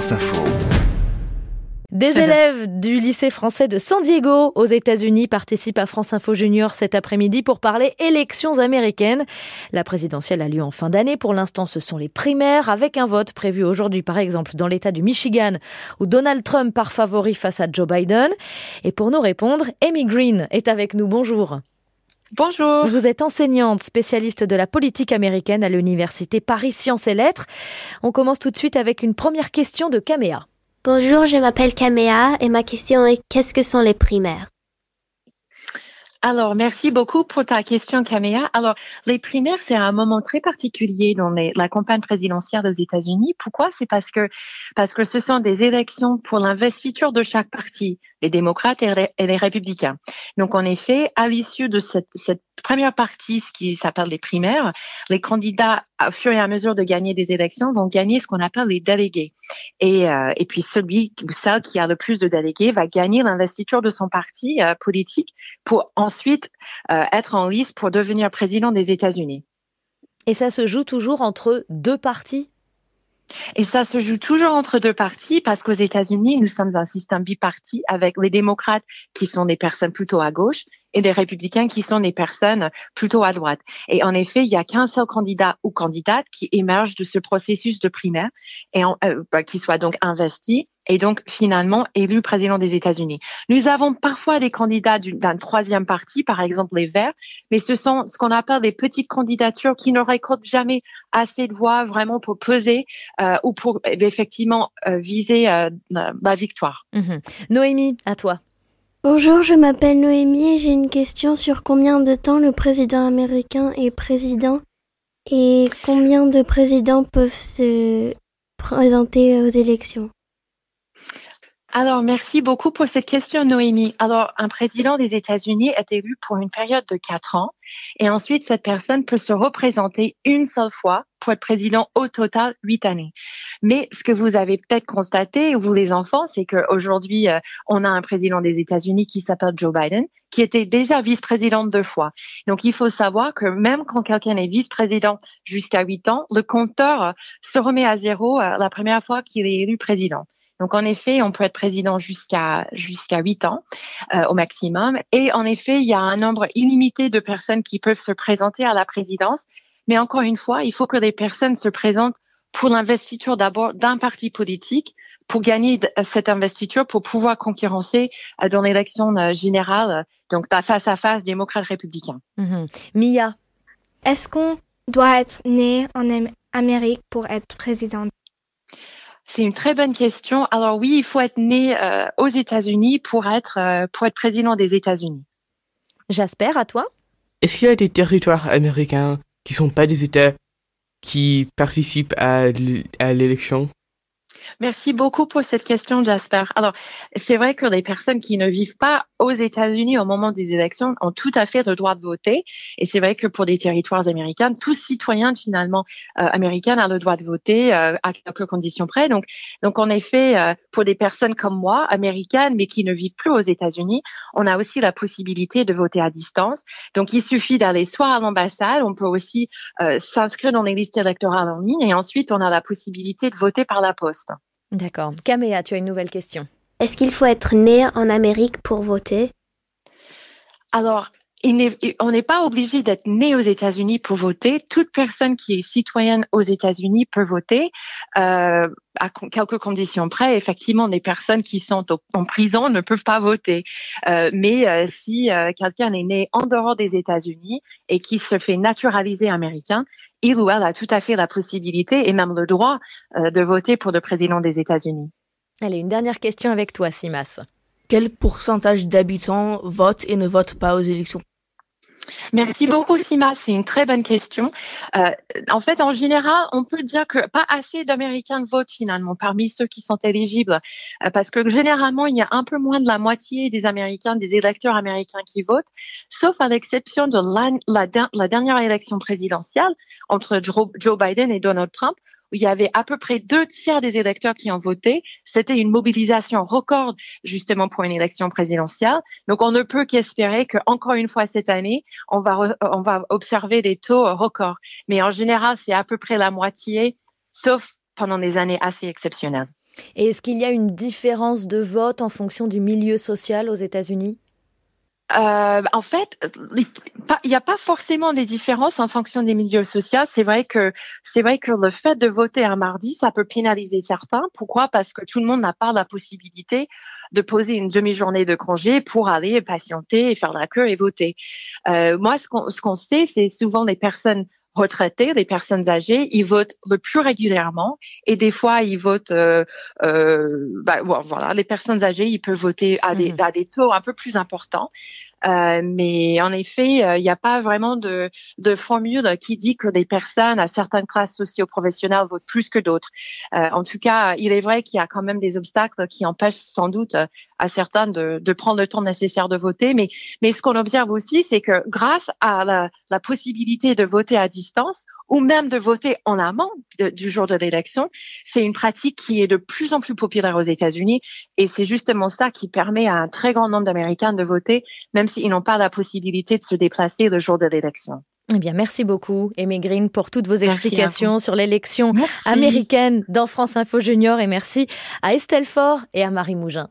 Info. Des élèves du lycée français de San Diego aux États-Unis participent à France Info Junior cet après-midi pour parler élections américaines. La présidentielle a lieu en fin d'année. Pour l'instant, ce sont les primaires avec un vote prévu aujourd'hui, par exemple, dans l'État du Michigan où Donald Trump part favori face à Joe Biden. Et pour nous répondre, Amy Green est avec nous. Bonjour. Bonjour. Vous êtes enseignante, spécialiste de la politique américaine à l'université Paris Sciences et Lettres. On commence tout de suite avec une première question de Caméa. Bonjour, je m'appelle Caméa et ma question est qu'est-ce que sont les primaires? Alors, merci beaucoup pour ta question, Caméa. Alors, les primaires, c'est un moment très particulier dans la campagne présidentielle aux États-Unis. Pourquoi? C'est parce que parce que ce sont des élections pour l'investiture de chaque parti, les démocrates et les, républicains. Donc, en effet, à l'issue de cette, cette première partie, ce qui s'appelle les primaires, les candidats, au fur et à mesure de gagner des élections, vont gagner ce qu'on appelle les délégués. Et, euh, et puis celui ou celle qui a le plus de délégués va gagner l'investiture de son parti euh, politique pour ensuite euh, être en liste pour devenir président des États-Unis. Et ça se joue toujours entre deux partis? Et ça se joue toujours entre deux partis parce qu'aux États-Unis, nous sommes un système biparti avec les démocrates qui sont des personnes plutôt à gauche et les républicains qui sont des personnes plutôt à droite. Et en effet, il n'y a qu'un seul candidat ou candidate qui émerge de ce processus de primaire et euh, bah, qui soit donc investi et donc finalement élu président des États-Unis. Nous avons parfois des candidats d'un troisième parti, par exemple les Verts, mais ce sont ce qu'on appelle des petites candidatures qui ne récoltent jamais assez de voix vraiment pour peser euh, ou pour effectivement euh, viser la victoire. Mhm. Noémie, à toi. Bonjour, je m'appelle Noémie et j'ai une question sur combien de temps le président américain est président et combien de présidents peuvent se présenter aux élections. Alors, merci beaucoup pour cette question, Noémie. Alors, un président des États-Unis est élu pour une période de quatre ans et ensuite, cette personne peut se représenter une seule fois pour être président au total huit années. Mais ce que vous avez peut-être constaté, vous les enfants, c'est qu'aujourd'hui, euh, on a un président des États-Unis qui s'appelle Joe Biden, qui était déjà vice-président deux fois. Donc, il faut savoir que même quand quelqu'un est vice-président jusqu'à huit ans, le compteur se remet à zéro euh, la première fois qu'il est élu président. Donc en effet, on peut être président jusqu'à jusqu'à 8 ans euh, au maximum. Et en effet, il y a un nombre illimité de personnes qui peuvent se présenter à la présidence. Mais encore une fois, il faut que les personnes se présentent pour l'investiture d'abord d'un parti politique pour gagner cette investiture pour pouvoir concurrencer euh, dans l'élection euh, générale, donc face à face démocrate-républicain. Mhm. Mia. Est-ce qu'on doit être né en Amérique pour être président? C'est une très bonne question. Alors oui, il faut être né euh, aux États-Unis pour être euh, pour être président des États-Unis. Jasper, à toi. Est-ce qu'il y a des territoires américains qui sont pas des États qui participent à l'élection? Merci beaucoup pour cette question, Jasper. Alors, c'est vrai que les personnes qui ne vivent pas aux États-Unis au moment des élections ont tout à fait le droit de voter. Et c'est vrai que pour des territoires américains, tout citoyen finalement euh, américain a le droit de voter euh, à quelques conditions près. Donc, donc en effet, euh, pour des personnes comme moi, américaines, mais qui ne vivent plus aux États-Unis, on a aussi la possibilité de voter à distance. Donc, il suffit d'aller soit à l'ambassade, on peut aussi euh, s'inscrire dans les listes électorales en ligne, et ensuite on a la possibilité de voter par la poste. D'accord. Caméa, tu as une nouvelle question. Est-ce qu'il faut être né en Amérique pour voter? Alors, on n'est pas obligé d'être né aux États-Unis pour voter. Toute personne qui est citoyenne aux États-Unis peut voter euh, à quelques conditions près. Effectivement, les personnes qui sont en prison ne peuvent pas voter. Euh, mais euh, si quelqu'un est né en dehors des États-Unis et qui se fait naturaliser américain, il ou elle a tout à fait la possibilité et même le droit de voter pour le président des États-Unis. Allez, une dernière question avec toi, Simas. Quel pourcentage d'habitants votent et ne votent pas aux élections Merci beaucoup, Sima. C'est une très bonne question. Euh, en fait, en général, on peut dire que pas assez d'Américains votent finalement parmi ceux qui sont éligibles, euh, parce que généralement, il y a un peu moins de la moitié des Américains, des électeurs américains qui votent, sauf à l'exception de la, la, dernière élection présidentielle entre Joe Biden et Donald Trump, où il y avait à peu près deux tiers des électeurs qui ont voté. C'était une mobilisation record justement pour une élection présidentielle. Donc on ne peut qu'espérer que encore une fois cette année, on va on va observer des taux records. Mais en général, c'est à peu près la moitié, sauf pendant des années assez exceptionnelles. Et est-ce qu'il y a une différence de vote en fonction du milieu social aux États-Unis? Euh, en fait, il n'y a pas forcément des différences en fonction des milieux sociaux. C'est vrai que c'est vrai que le fait de voter un mardi, ça peut pénaliser certains. Pourquoi? Parce que tout le monde n'a pas la possibilité de poser une demi-journée de congé pour aller patienter et faire la queue et voter. Euh, moi, ce qu'on ce qu'on sait, c'est souvent les personnes retraités, des personnes âgées, ils votent le plus régulièrement et des fois ils votent. Euh, euh, bah, voilà, les personnes âgées, ils peuvent voter à des, mmh à des taux un peu plus importants. Euh, mais en effet, euh, il n'y a pas vraiment de, de, formule qui dit que des personnes à certaines classes socio-professionnelles votent plus que d'autres. Euh, en tout cas, il est vrai qu'il y a quand même des obstacles qui empêchent sans doute à certains de, de prendre le temps nécessaire de voter. Mais, mais ce qu'on observe aussi, c'est que grâce à la, la possibilité de voter à distance, ou même de voter en amont du jour de l'élection, c'est une pratique qui est de plus en plus populaire aux États-Unis et c'est justement ça qui permet à un très grand nombre d'Américains de voter, même s'ils n'ont pas la possibilité de se déplacer le jour de l'élection. Eh bien, merci beaucoup, Aimé Green, pour toutes vos explications sur l'élection américaine dans France Info Junior. Et merci à Estelle Faure et à Marie Mougin.